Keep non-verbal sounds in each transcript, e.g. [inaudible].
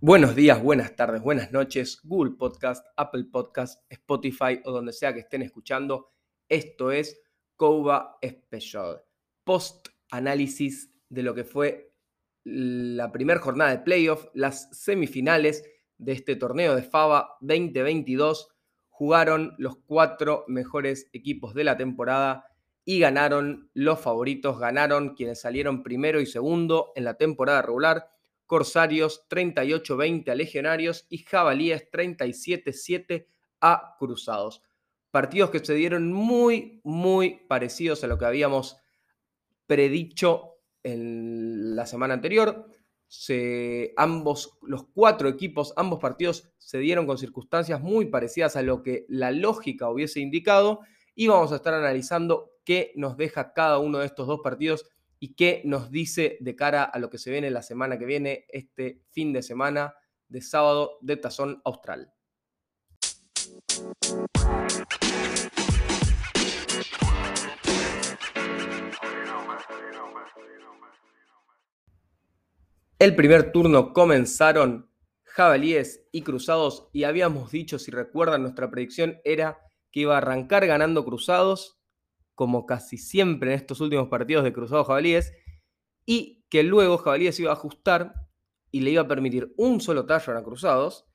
Buenos días, buenas tardes, buenas noches, Google Podcast, Apple Podcast, Spotify o donde sea que estén escuchando. Esto es Cova Special, post análisis de lo que fue la primera jornada de playoff, las semifinales de este torneo de FABA 2022. Jugaron los cuatro mejores equipos de la temporada y ganaron los favoritos, ganaron quienes salieron primero y segundo en la temporada regular Corsarios 38-20 a Legionarios y Jabalíes 37-7 a Cruzados. Partidos que se dieron muy, muy parecidos a lo que habíamos predicho en la semana anterior. Ambos, los cuatro equipos, ambos partidos se dieron con circunstancias muy parecidas a lo que la lógica hubiese indicado y vamos a estar analizando qué nos deja cada uno de estos dos partidos y qué nos dice de cara a lo que se viene la semana que viene, este fin de semana de sábado de Tazón Austral. El primer turno comenzaron jabalíes y cruzados y habíamos dicho, si recuerdan, nuestra predicción era que iba a arrancar ganando cruzados como casi siempre en estos últimos partidos de Cruzado Jabalíes, y que luego Jabalíes iba a ajustar y le iba a permitir un solo tallo a Cruzados,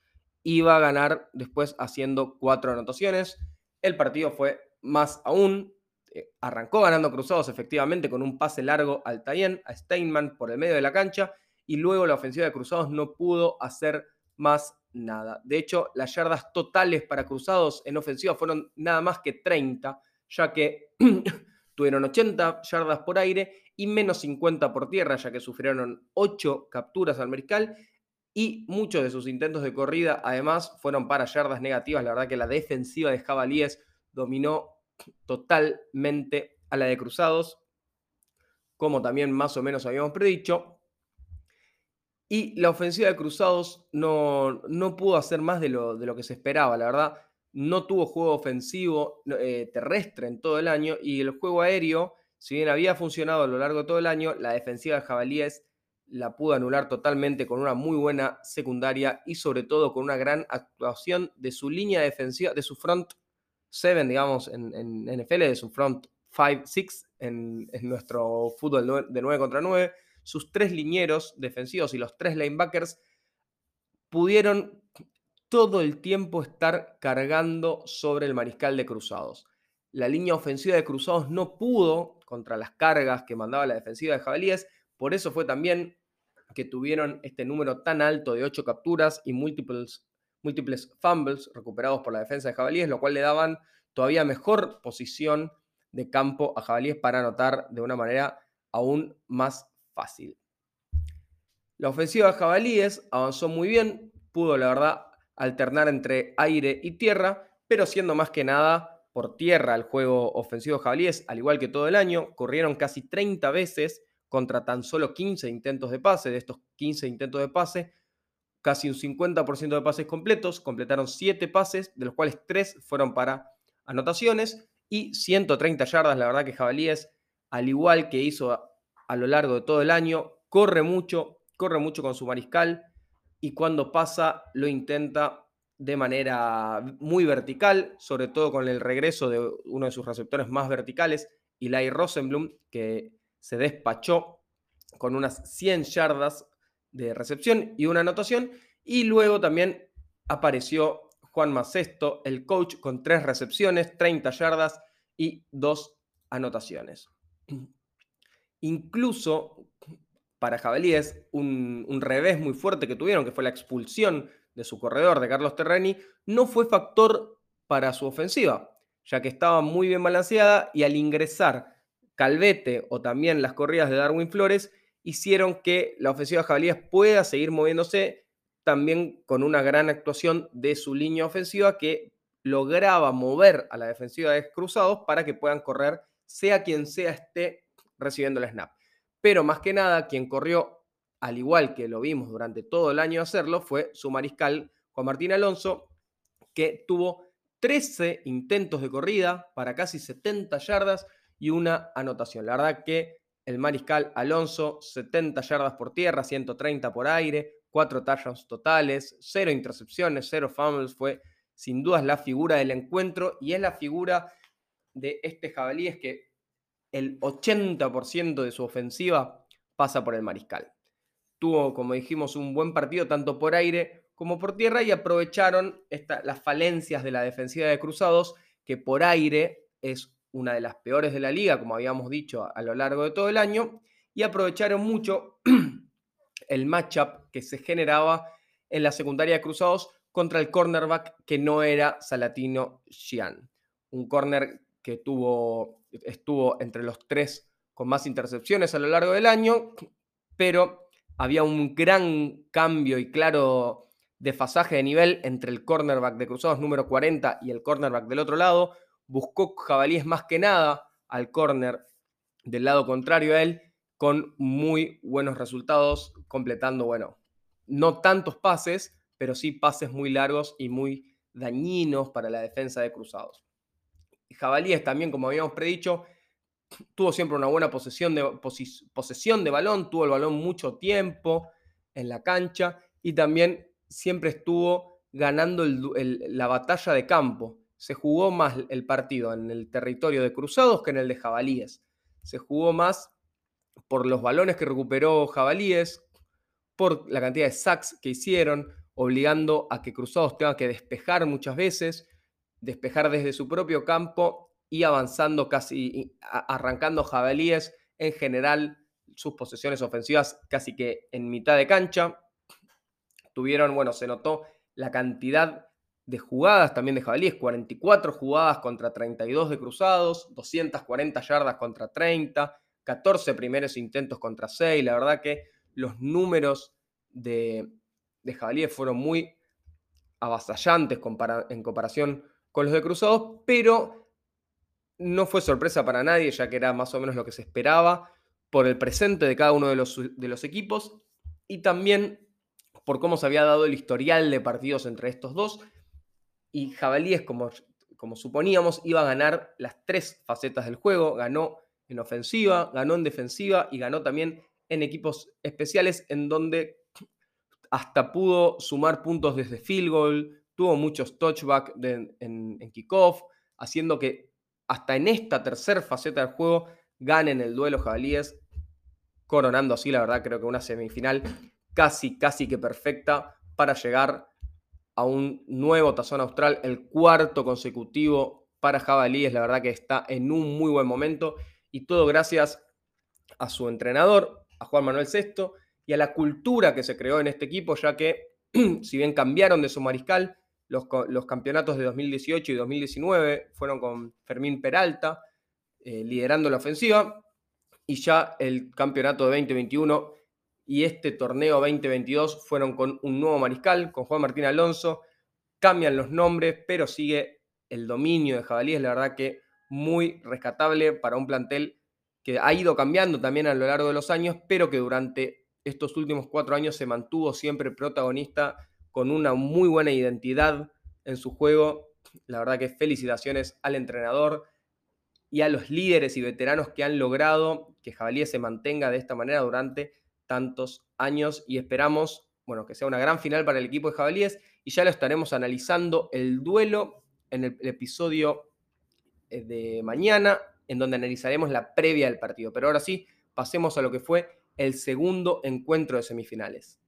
iba a ganar después haciendo cuatro anotaciones. El partido fue más aún, eh, arrancó ganando Cruzados efectivamente con un pase largo al Tayen, a Steinman por el medio de la cancha, y luego la ofensiva de Cruzados no pudo hacer más nada. De hecho, las yardas totales para Cruzados en ofensiva fueron nada más que 30, ya que [clears throat] tuvieron 80 yardas por aire y menos 50 por tierra, ya que sufrieron 8 capturas al mariscal y muchos de sus intentos de corrida además fueron para yardas negativas. La verdad que la defensiva de Jabalíes dominó totalmente a la de Cruzados, como también más o menos habíamos predicho. Y la ofensiva de Cruzados no, no pudo hacer más de lo, de lo que se esperaba, la verdad no tuvo juego ofensivo eh, terrestre en todo el año y el juego aéreo, si bien había funcionado a lo largo de todo el año, la defensiva de Jabalíes la pudo anular totalmente con una muy buena secundaria y sobre todo con una gran actuación de su línea defensiva, de su front 7, digamos, en, en NFL, de su front 5-6 en, en, nuestro fútbol de 9 contra 9. Sus tres linieros defensivos y los tres linebackers pudieron todo el tiempo estar cargando sobre el mariscal de Cruzados. La línea ofensiva de Cruzados no pudo contra las cargas que mandaba la defensiva de Jabalíes, por eso fue también que tuvieron este número tan alto de 8 capturas y múltiples, múltiples fumbles recuperados por la defensa de Jabalíes, lo cual le daban todavía mejor posición de campo a Jabalíes para anotar de una manera aún más La ofensiva de Jabalíes avanzó muy bien, pudo la verdad alternar entre aire y tierra, pero siendo más que nada por tierra el juego ofensivo jabalíes, al igual que todo el año, corrieron casi 30 veces contra tan solo 15 intentos de pase. De estos 15 intentos de pase, casi un 50% de pases completos, completaron 7 pases, de los cuales 3 fueron para anotaciones y 130 yardas. La verdad que Jabalíes, al igual que hizo a, lo largo de todo el año, corre mucho, corre mucho con su mariscal, y cuando pasa lo intenta de manera muy vertical, sobre todo con el regreso de uno de sus receptores más verticales, Eli Rosenblum, que se despachó con unas 100 yardas de recepción y una anotación, y luego también apareció Juan Macesto, el coach, con tres recepciones, 30 yardas y dos anotaciones. Incluso para Jabalíes un, revés muy fuerte que tuvieron, que fue la expulsión de su corredor, de Carlos Terreni, no fue factor para su ofensiva, ya que estaba muy bien balanceada y al ingresar Calvete o también las corridas de Darwin Flores hicieron que la ofensiva de Jabalíes pueda seguir moviéndose también con una gran actuación de su línea ofensiva que lograba mover a la defensiva de Cruzados para que puedan correr sea quien sea esté recibiendo el snap. Pero más que nada, quien corrió, al igual que lo vimos durante todo el año hacerlo, fue su mariscal Juan Martín Alonso, que tuvo 13 intentos de corrida para casi 70 yardas y una anotación. La verdad que el mariscal Alonso, 70 yardas por tierra, 130 por aire, 4 touchdowns totales, 0 intercepciones, 0 fumbles, fue sin dudas la figura del encuentro y es la figura de este jabalí, es que el 80% de su ofensiva pasa por el mariscal. Tuvo, como dijimos, un buen partido tanto por aire como por tierra y aprovecharon las falencias de la defensiva de Cruzados, que por aire es una de las peores de la liga, como habíamos dicho a, lo largo de todo el año, y aprovecharon mucho [clears throat] el matchup que se generaba en la secundaria de Cruzados contra el cornerback que no era Salatino Xian. Un corner que tuvo, estuvo entre los tres con más intercepciones a lo largo del año, pero había un gran cambio y claro desfasaje de nivel entre el cornerback de Cruzados número 40 y el cornerback del otro lado, buscó jabalíes más que nada al corner del lado contrario a él, con muy buenos resultados, completando, bueno, no tantos pases, pero sí pases muy largos y muy dañinos para la defensa de Cruzados. Jabalíes también, como habíamos predicho, tuvo siempre una buena posesión de, posesión de balón, tuvo el balón mucho tiempo en la cancha y también siempre estuvo ganando la batalla de campo se jugó más el partido en el territorio de Cruzados que en el de Jabalíes. Se jugó más por los balones que recuperó Jabalíes, por la cantidad de sacks que hicieron, obligando a que Cruzados tenga que despejar muchas veces, despejar desde su propio campo y avanzando casi, arrancando Jabalíes en general sus posesiones ofensivas casi que en mitad de cancha. Tuvieron, bueno, se notó la cantidad de jugadas también de jabalíes, 44 jugadas contra 32 de cruzados, 240 yardas contra 30, 14 primeros intentos contra 6. La verdad que los números de, de jabalíes fueron muy avasallantes en comparación con los de cruzados, pero no fue sorpresa para nadie, ya que era más o menos lo que se esperaba por el presente de cada uno de los, de los equipos y también por cómo se había dado el historial de partidos entre estos dos y Jabalíes, como, como suponíamos, iba a ganar las tres facetas del juego. Ganó en ofensiva, ganó en defensiva y ganó también en equipos especiales en donde hasta pudo sumar puntos desde field goal, tuvo muchos touchbacks en, en kickoff, haciendo que hasta en esta tercera faceta del juego ganen el duelo jabalíes, coronando así, la verdad, creo que una semifinal casi, casi que perfecta para llegar a un nuevo tazón austral, el cuarto consecutivo para Jabalíes. La verdad que está en un muy buen momento y todo gracias a su entrenador, a Juan Manuel Sesto, y a la cultura que se creó en este equipo, ya que [clears throat] si bien cambiaron de su mariscal, los, los campeonatos de 2018 y 2019 fueron con Fermín Peralta eh, liderando la ofensiva, y ya el campeonato de 2021 y este torneo 2022 fueron con un nuevo mariscal, con Juan Martín Alonso. Cambian los nombres, pero sigue el dominio de Jabalíes, la verdad que muy rescatable para un plantel que ha ido cambiando también a lo largo de los años, pero que durante estos últimos cuatro años se mantuvo siempre protagonista con una muy buena identidad en su juego. La verdad que felicitaciones al entrenador y a los líderes y veteranos que han logrado que Jabalíes se mantenga de esta manera durante tantos años y esperamos, bueno, que sea una gran final para el equipo de Jabalíes y ya lo estaremos analizando el duelo en el, episodio eh, de mañana, en donde analizaremos la previa del partido. Pero ahora sí, pasemos a lo que fue el segundo encuentro de semifinales.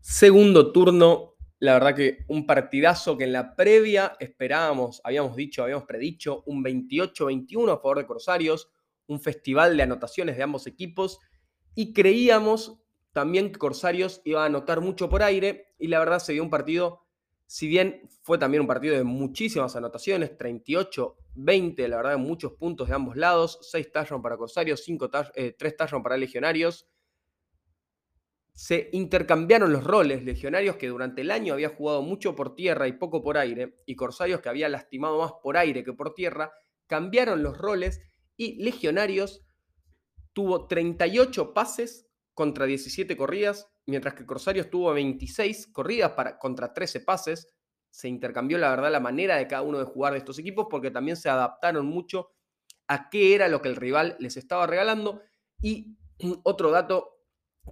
Segundo turno la verdad que un partidazo que en la previa esperábamos, habíamos dicho, habíamos predicho un 28-21 a favor de Corsarios, un festival de anotaciones de ambos equipos y creíamos también que Corsarios iba a anotar mucho por aire y la verdad se dio un partido, si bien fue también un partido de muchísimas anotaciones, 38-20, la verdad muchos puntos de ambos lados, 6 touchdowns para Corsarios, 3 eh, touchdowns para Legionarios se intercambiaron los roles, legionarios que durante el año había jugado mucho por tierra y poco por aire, y corsarios que había lastimado más por aire que por tierra, cambiaron los roles y legionarios tuvo 38 pases contra 17 corridas, mientras que Corsarios tuvo 26 corridas para, contra 13 pases. Se intercambió, la verdad, la manera de cada uno de jugar de estos equipos porque también se adaptaron mucho a qué era lo que el rival les estaba regalando. Y [clears throat] otro dato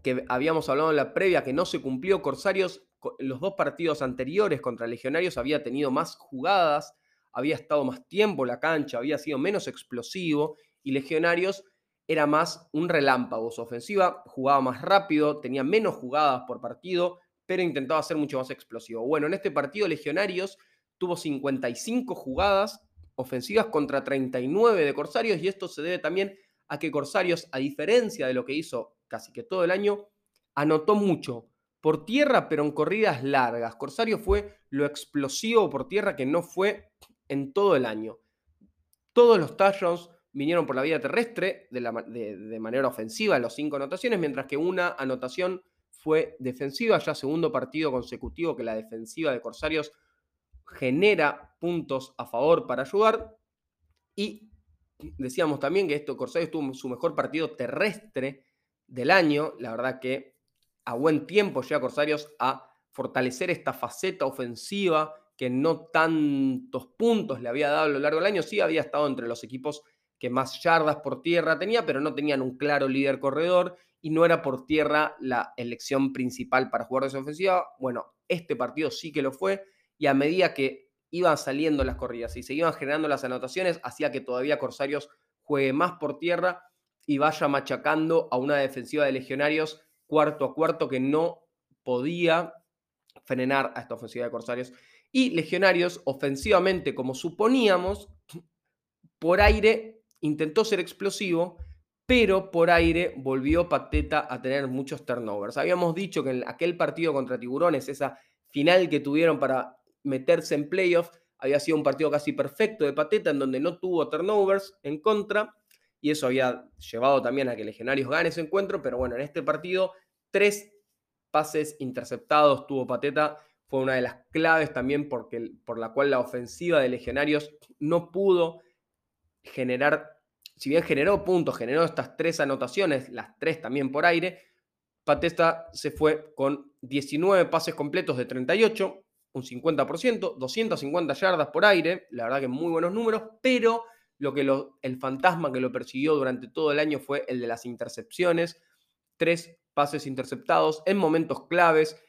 que habíamos hablado en la previa que no se cumplió, Corsarios los dos partidos anteriores contra Legionarios había tenido más jugadas, había estado más tiempo en la cancha, había sido menos explosivo y Legionarios era más un relámpago. Su ofensiva jugaba más rápido, tenía menos jugadas por partido, pero intentaba ser mucho más explosivo. Bueno, en este partido Legionarios tuvo 55 jugadas ofensivas contra 39 de Corsarios y esto se debe también a que Corsarios, a diferencia de lo que hizo casi que todo el año, anotó mucho por tierra, pero en corridas largas. Corsario fue lo explosivo por tierra que no fue en todo el año. Todos los touchdowns vinieron por la vía terrestre de, manera ofensiva en los cinco anotaciones, mientras que una anotación fue defensiva, ya segundo partido consecutivo que la defensiva de Corsarios genera puntos a favor para ayudar. Y decíamos también que esto Corsarios tuvo su mejor partido terrestre del año. La verdad que a buen tiempo llega Corsarios a fortalecer esta faceta ofensiva que no tantos puntos le había dado a lo largo del año. Sí había estado entre los equipos que más yardas por tierra tenía, pero no tenían un claro líder corredor y no era por tierra la elección principal para jugar de esa ofensiva. Bueno, este partido sí que lo fue y a medida que iban saliendo las corridas y se iban generando las anotaciones, hacía que todavía Corsarios juegue más por tierra y vaya machacando a una defensiva de legionarios cuarto a cuarto que no podía frenar a esta ofensiva de Corsarios. Y Legionarios, ofensivamente, como suponíamos, por aire intentó ser explosivo, pero por aire volvió Pateta a tener muchos turnovers. Habíamos dicho que en aquel partido contra Tiburones, esa final que tuvieron para meterse en playoff, había sido un partido casi perfecto de Pateta, en donde no tuvo turnovers en contra, y eso había llevado también a que Legionarios gane ese encuentro, pero bueno, en este partido, tres pases interceptados tuvo Pateta, fue una de las claves también porque, por la cual la ofensiva de Legionarios no pudo generar, si bien generó puntos, generó estas tres anotaciones, las tres también por aire, Pateta se fue con 19 pases completos de 38, un 50%, 250 yardas por aire, la verdad que muy buenos números, pero lo que el fantasma que lo persiguió durante todo el año fue el de las intercepciones. Tres pases interceptados en momentos claves.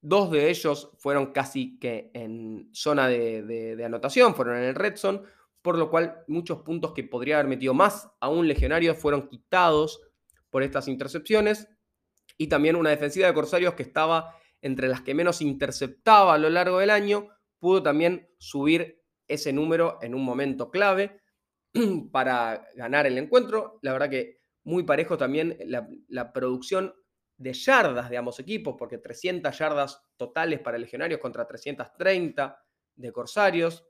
Dos de ellos fueron casi que en zona de, anotación, fueron en el red zone, por lo cual muchos puntos que podría haber metido más a un legionario fueron quitados por estas intercepciones. Y también una defensiva de Corsarios que estaba entre las que menos interceptaba a lo largo del año, pudo también subir ese número en un momento clave [clears throat] para ganar el encuentro. La verdad que muy parejo también la, producción de yardas de ambos equipos, porque 300 yardas totales para Legionarios contra 330 de Corsarios,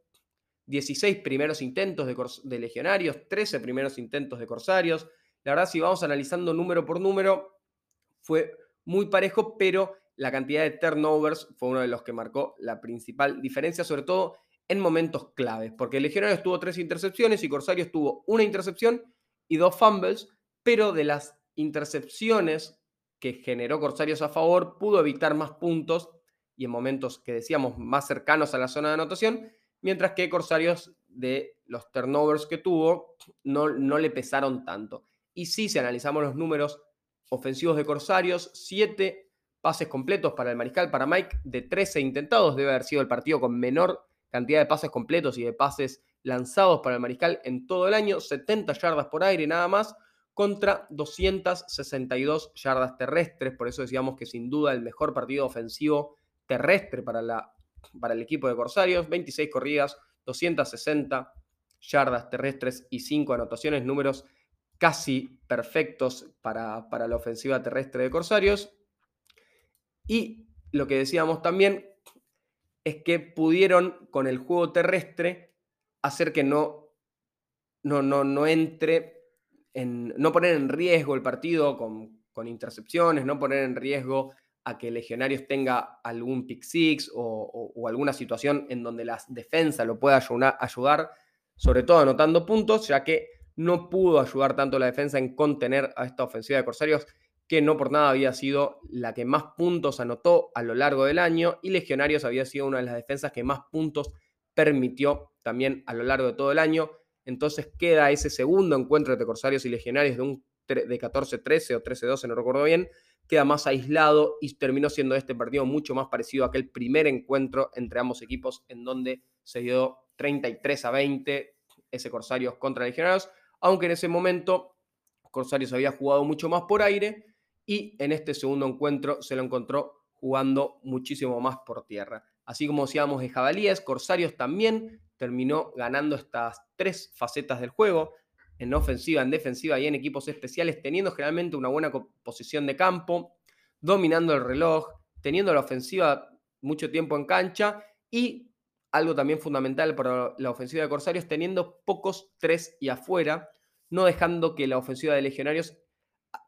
16 primeros intentos de, Legionarios, 13 primeros intentos de Corsarios. La verdad, si vamos analizando número por número, fue muy parejo, pero la cantidad de turnovers fue uno de los que marcó la principal diferencia, sobre todo en momentos claves, porque Legionarios tuvo tres intercepciones y Corsarios tuvo una intercepción y dos fumbles, pero de las intercepciones que generó Corsarios a favor, pudo evitar más puntos y en momentos que decíamos más cercanos a la zona de anotación, mientras que Corsarios de los turnovers que tuvo no, no le pesaron tanto. Y sí, si analizamos los números ofensivos de Corsarios, siete pases completos para el mariscal, para Mike, de 13 intentados, debe haber sido el partido con menor cantidad de pases completos y de pases lanzados para el mariscal en todo el año, 70 yardas por aire nada más, contra 262 yardas terrestres. Por eso decíamos que sin duda el mejor partido ofensivo terrestre para, la, para el equipo de Corsarios, 26 corridas, 260 yardas terrestres y 5 anotaciones, números casi perfectos para, para la ofensiva terrestre de Corsarios. Y lo que decíamos también, es que pudieron con el juego terrestre hacer que no, no, no, no entre, en, no poner en riesgo el partido con, con, intercepciones, no poner en riesgo a que Legionarios tenga algún pick six o, alguna situación en donde la defensa lo pueda ayudar, sobre todo anotando puntos, ya que no pudo ayudar tanto la defensa en contener a esta ofensiva de Corsarios, que no por nada había sido la que más puntos anotó a lo largo del año y Legionarios había sido una de las defensas que más puntos permitió también a lo largo de todo el año. Entonces queda ese segundo encuentro entre Corsarios y Legionarios de un de 14-13 o 13-12, no recuerdo bien, queda más aislado y terminó siendo este partido mucho más parecido a aquel primer encuentro entre ambos equipos en donde se dio 33 a 20 ese Corsarios contra Legionarios, aunque en ese momento Corsarios había jugado mucho más por aire y en este segundo encuentro se lo encontró jugando muchísimo más por tierra. Así como decíamos de jabalíes, Corsarios también terminó ganando estas tres facetas del juego, en ofensiva, en defensiva y en equipos especiales, teniendo generalmente una buena posición de campo, dominando el reloj, teniendo la ofensiva mucho tiempo en cancha y algo también fundamental para la ofensiva de Corsarios, teniendo pocos tres y afuera, no dejando que la ofensiva de Legionarios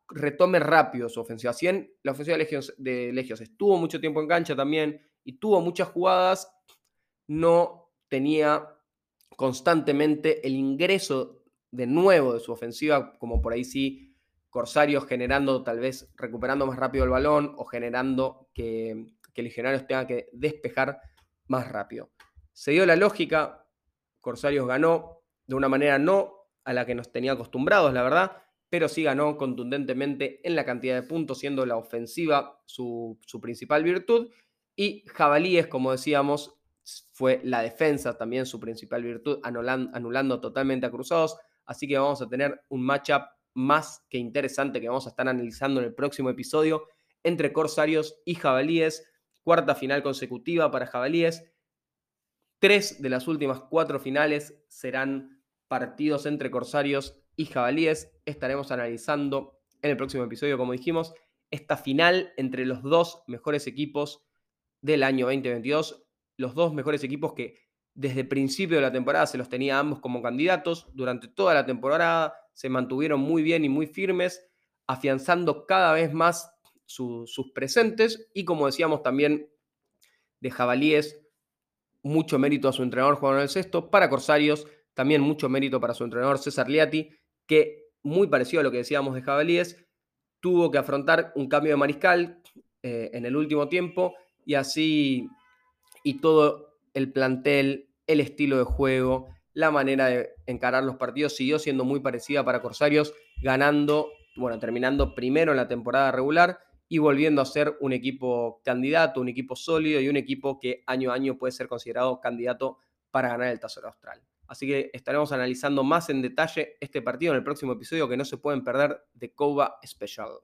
retome rápido su ofensiva. Si la ofensiva de de Legios estuvo mucho tiempo en cancha también y tuvo muchas jugadas, no tenía constantemente el ingreso de nuevo de su ofensiva, como por ahí sí Corsarios generando, tal vez recuperando más rápido el balón o generando que, que Legionarios tenga que despejar más rápido. Se dio la lógica, Corsarios ganó de una manera no a la que nos tenía acostumbrados, la verdad, pero sí ganó contundentemente en la cantidad de puntos, siendo la ofensiva su, su principal virtud. Y Jabalíes, como decíamos, fue la defensa también su principal virtud, anulando, anulando totalmente a Cruzados. Así que vamos a tener un matchup más que interesante que vamos a estar analizando en el próximo episodio entre Corsarios y Jabalíes. Cuarta final consecutiva para Jabalíes. Tres de las últimas cuatro finales serán partidos entre Corsarios y Jabalíes. Estaremos analizando en el próximo episodio, como dijimos, esta final entre los dos mejores equipos del año 2022. Los dos mejores equipos que desde el principio de la temporada se los tenía ambos como candidatos. Durante toda la temporada se mantuvieron muy bien y muy firmes, afianzando cada vez más sus presentes. Y como decíamos también de Jabalíes, mucho mérito a su entrenador Juan el Sexto. Para Corsarios, también mucho mérito para su entrenador César Liati, que muy parecido a lo que decíamos de Jabalíes, tuvo que afrontar un cambio de mariscal eh, en el último tiempo y así y todo el plantel, el estilo de juego, la manera de encarar los partidos siguió siendo muy parecida para Corsarios, ganando, bueno, terminando primero en la temporada regular y volviendo a ser un equipo candidato, un equipo sólido y un equipo que año a año puede ser considerado candidato para ganar el Tesoro Austral. Así que estaremos analizando más en detalle este partido en el próximo episodio que no se pueden perder de Coba Special.